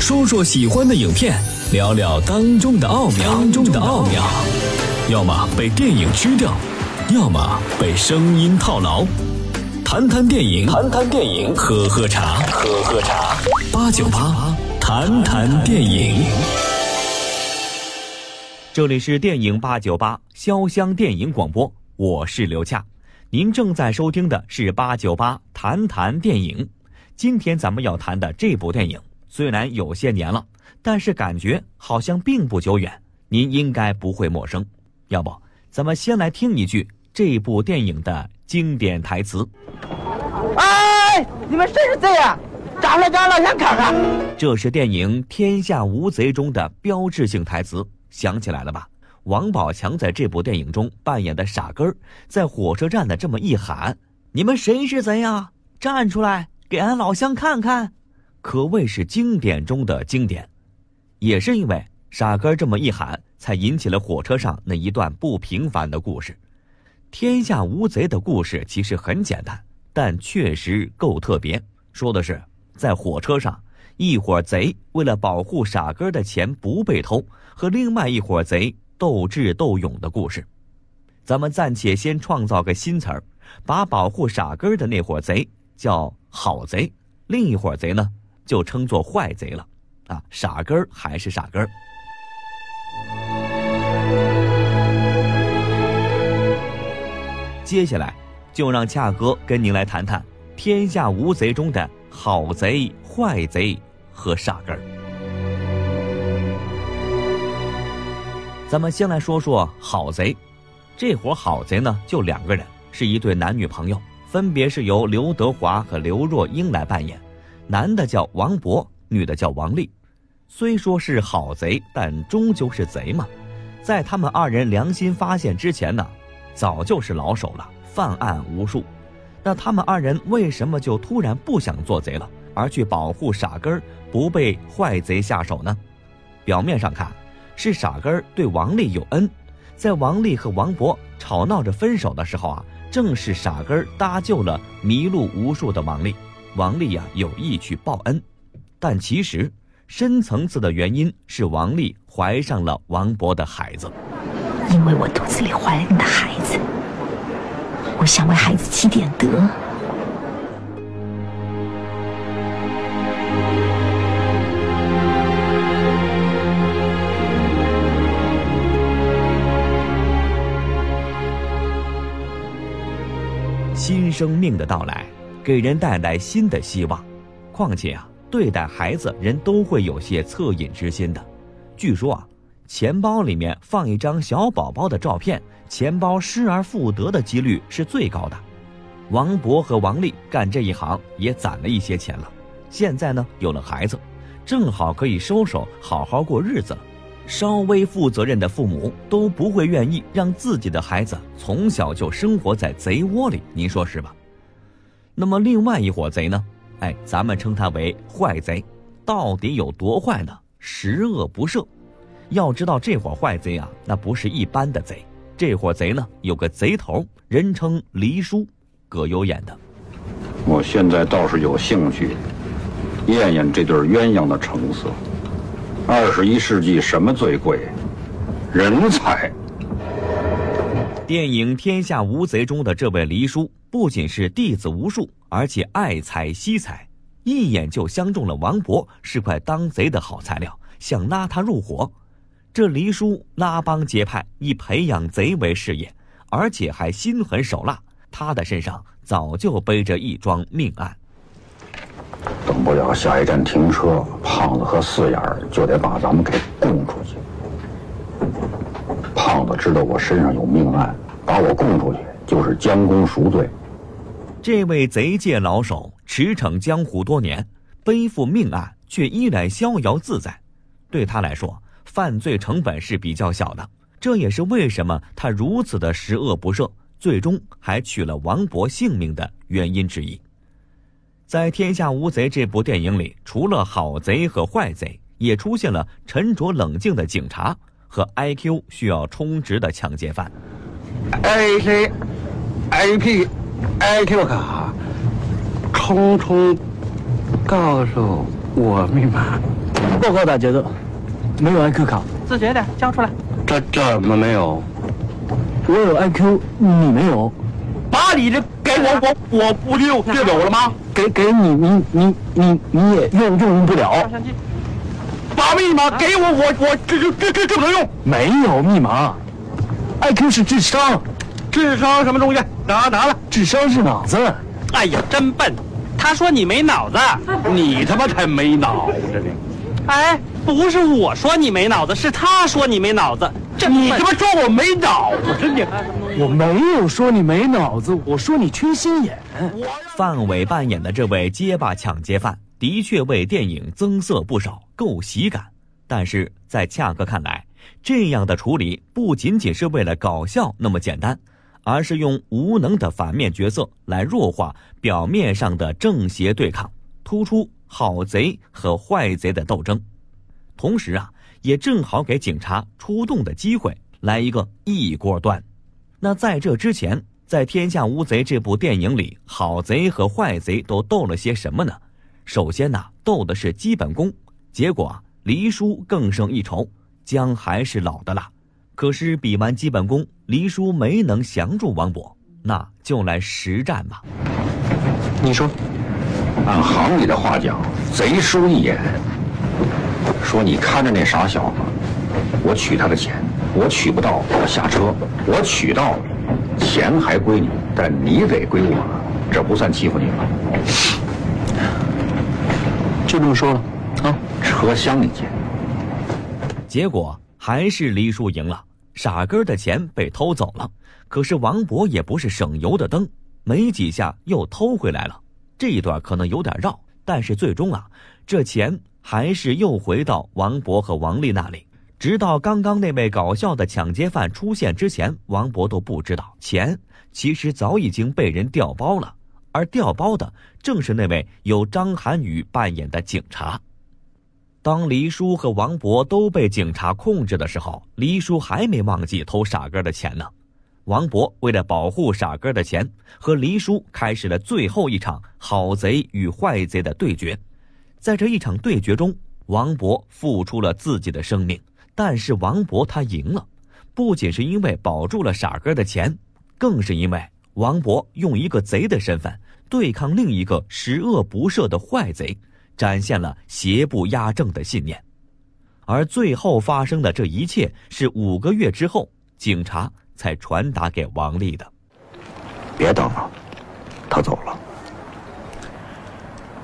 说说喜欢的影片，聊聊当中的奥妙。当中的奥妙，要么被电影吃掉，要么被声音套牢。谈谈电影，谈谈电影，喝喝茶，喝喝茶。八九八，谈谈电影。这里是电影八九八潇湘电影广播，我是刘恰。您正在收听的是八九八谈谈电影。今天咱们要谈的这部电影虽然有些年了，但是感觉好像并不久远，您应该不会陌生。要不，咱们先来听一句这部电影的经典台词。哎，你们谁是贼呀？张了张了，先看看。这是电影《天下无贼》中的标志性台词，想起来了吧？王宝强在这部电影中扮演的傻根儿，在火车站的这么一喊：“你们谁是贼呀？站出来，给俺老乡看看！”可谓是经典中的经典。也是因为傻根这么一喊，才引起了火车上那一段不平凡的故事。天下无贼的故事其实很简单，但确实够特别。说的是在火车上，一伙贼为了保护傻根的钱不被偷，和另外一伙贼斗智斗勇的故事。咱们暂且先创造个新词儿，把保护傻根的那伙贼叫好贼，另一伙贼呢就称作坏贼了。啊，傻根儿还是傻根儿。接下来，就让恰哥跟您来谈谈《天下无贼》中的好贼、坏贼和傻根儿。咱们先来说说好贼，这伙好贼呢就两个人，是一对男女朋友，分别是由刘德华和刘若英来扮演，男的叫王博，女的叫王丽。虽说是好贼，但终究是贼嘛。在他们二人良心发现之前呢，早就是老手了，犯案无数。那他们二人为什么就突然不想做贼了，而去保护傻根儿不被坏贼下手呢？表面上看，是傻根儿对王丽有恩，在王丽和王博吵闹着分手的时候啊，正是傻根儿搭救了迷路无数的王丽，王丽呀有意去报恩，但其实。深层次的原因是王丽怀上了王博的孩子，因为我肚子里怀了你的孩子，我想为孩子积点德。新生命的到来，给人带来新的希望。况且啊。对待孩子，人都会有些恻隐之心的。据说啊，钱包里面放一张小宝宝的照片，钱包失而复得的几率是最高的。王博和王丽干这一行也攒了一些钱了，现在呢有了孩子，正好可以收手，好好过日子了。稍微负责任的父母都不会愿意让自己的孩子从小就生活在贼窝里，您说是吧？那么另外一伙贼呢？哎，咱们称他为坏贼，到底有多坏呢？十恶不赦。要知道这伙坏贼啊，那不是一般的贼。这伙贼呢，有个贼头，人称黎叔，葛优演的。我现在倒是有兴趣验验这对鸳鸯的成色。二十一世纪什么最贵？人才。电影《天下无贼》中的这位黎叔，不仅是弟子无数。而且爱财惜财，一眼就相中了王博是块当贼的好材料，想拉他入伙。这黎叔拉帮结派，以培养贼为事业，而且还心狠手辣。他的身上早就背着一桩命案。等不了下一站停车，胖子和四眼儿就得把咱们给供出去。胖子知道我身上有命案，把我供出去就是将功赎罪。这位贼界老手驰骋江湖多年，背负命案却依然逍遥自在。对他来说，犯罪成本是比较小的，这也是为什么他如此的十恶不赦，最终还取了王博性命的原因之一。在《天下无贼》这部电影里，除了好贼和坏贼，也出现了沉着冷静的警察和 IQ 需要充值的抢劫犯。A C I P。IQ 卡，重重告诉我密码。报告大节奏，没有 IQ 卡。自觉点，交出来。这怎么没有？我有 IQ，你没有。把你的给我，我我不就就有了吗？给给你，你你你你也用用不了。把密码给我，我我这就这这就能用。没有密码，IQ 是智商，智商什么东西？拿拿了。智商是脑子。哎呀，真笨！他说你没脑子，你他妈才没脑子呢！哎，不是我说你没脑子，是他说你没脑子。这你他妈说我没脑子，你！我没有说你没脑子，我说你缺心眼。范伟扮演的这位结巴抢劫犯，的确为电影增色不少，够喜感。但是在恰哥看来，这样的处理不仅仅是为了搞笑那么简单。而是用无能的反面角色来弱化表面上的正邪对抗，突出好贼和坏贼的斗争，同时啊，也正好给警察出动的机会，来一个一锅端。那在这之前，在《天下无贼》这部电影里，好贼和坏贼都斗了些什么呢？首先呢，斗的是基本功，结果啊黎叔更胜一筹，姜还是老的辣。可是比完基本功，黎叔没能降住王博，那就来实战吧。你说，按行里的话讲，贼输一眼。说你看着那傻小子，我取他的钱，我取不到，我下车；我取到了，钱还归你，但你得归我，这不算欺负你吗？就这么说了，啊，车厢里见。结果还是黎叔赢了。傻根的钱被偷走了，可是王博也不是省油的灯，没几下又偷回来了。这一段可能有点绕，但是最终啊，这钱还是又回到王博和王丽那里。直到刚刚那位搞笑的抢劫犯出现之前，王博都不知道钱其实早已经被人调包了，而调包的正是那位由张涵予扮演的警察。当黎叔和王博都被警察控制的时候，黎叔还没忘记偷傻哥的钱呢。王博为了保护傻哥的钱，和黎叔开始了最后一场好贼与坏贼的对决。在这一场对决中，王博付出了自己的生命，但是王博他赢了，不仅是因为保住了傻哥的钱，更是因为王博用一个贼的身份对抗另一个十恶不赦的坏贼。展现了邪不压正的信念，而最后发生的这一切是五个月之后，警察才传达给王丽的。别等了，他走了。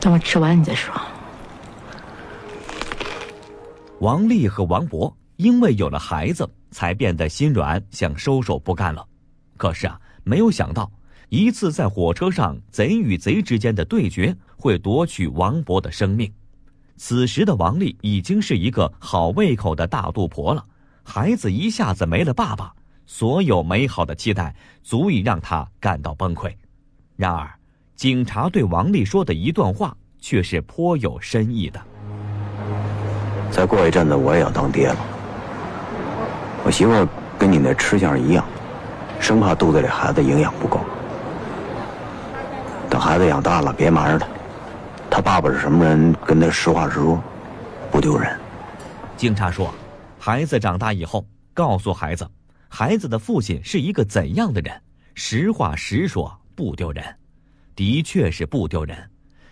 等我吃完你再说。王丽和王博因为有了孩子，才变得心软，想收手不干了。可是啊，没有想到。一次在火车上贼与贼之间的对决会夺取王博的生命。此时的王丽已经是一个好胃口的大肚婆了，孩子一下子没了爸爸，所有美好的期待足以让她感到崩溃。然而，警察对王丽说的一段话却是颇有深意的。再过一阵子我也要当爹了，我媳妇儿跟你那吃相一样，生怕肚子里孩子营养不够。孩子养大了，别瞒着他，他爸爸是什么人，跟他实话实说，不丢人。警察说，孩子长大以后，告诉孩子，孩子的父亲是一个怎样的人，实话实说，不丢人。的确是不丢人。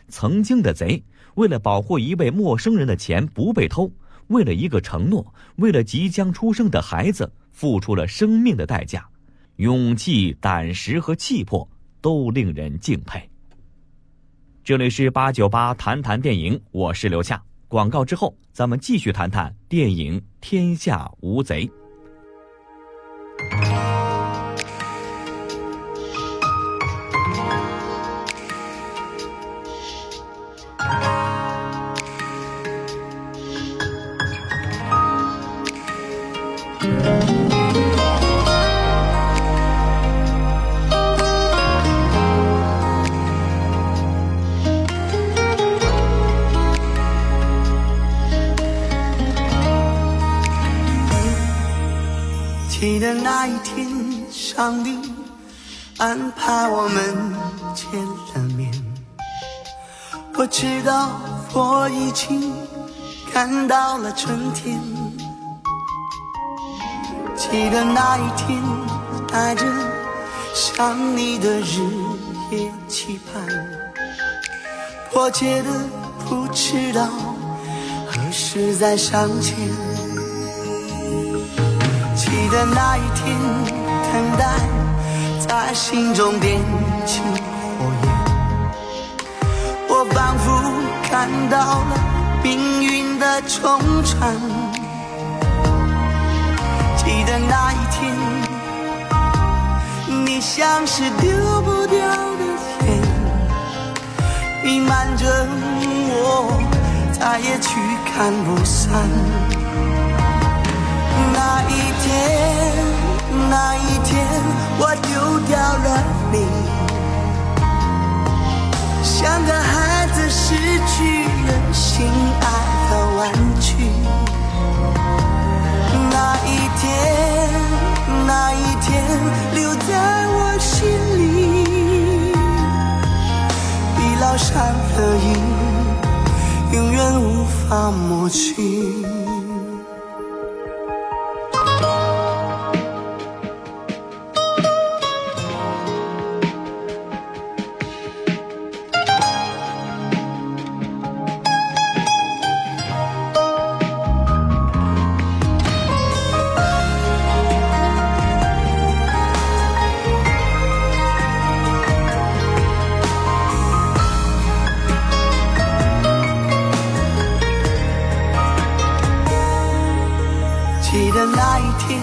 曾经的贼，为了保护一位陌生人的钱不被偷，为了一个承诺，为了即将出生的孩子，付出了生命的代价，勇气、胆识和气魄。都令人敬佩。这里是八九八谈谈电影，我是刘夏。广告之后，咱们继续谈谈电影《天下无贼》。上帝安排我们见了面。我知道。我已经看到了春天。记得那一天，带着想你的日夜期盼，迫切的不知道何时再相见。记得那一天，等待在心中点起火焰，我仿佛看到了命运的冲传。记得那一天，你像是丢不掉的烟，弥漫着我，再也驱赶不散。那一天，我丢掉了你，像个孩子失去了心爱的玩具。那一天，那一天，留在我心里，已烙上了印，永远无法抹去。那一天，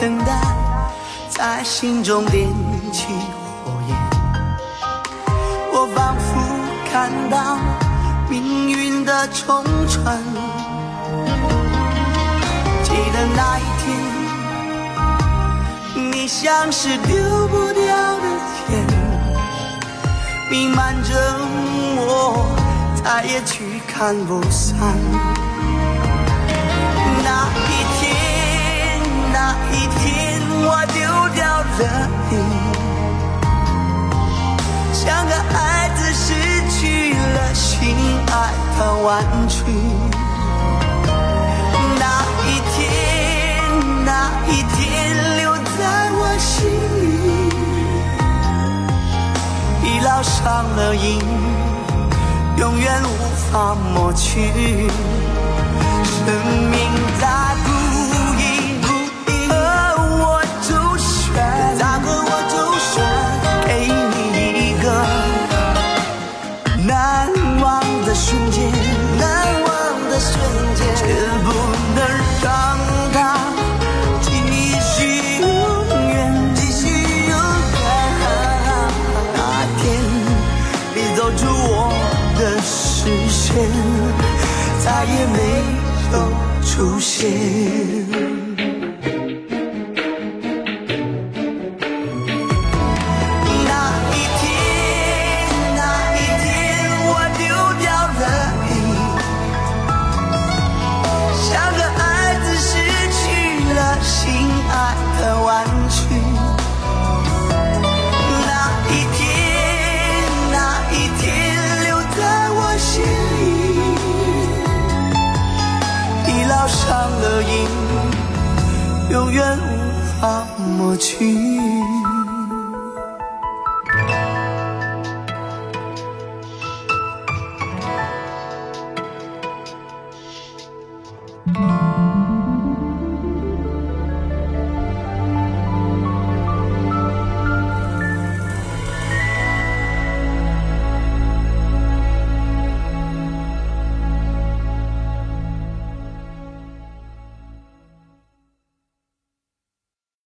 等待在心中点起火焰，我仿佛看到命运的冲传。记得那一天，你像是丢不掉的烟，弥漫着我，再也驱赶不散。一天，我丢掉了你，像个孩子失去了心。爱的玩具。那一天，那一天，留在我心。里，已烙上了印，永远无法抹去。生命在都出现。你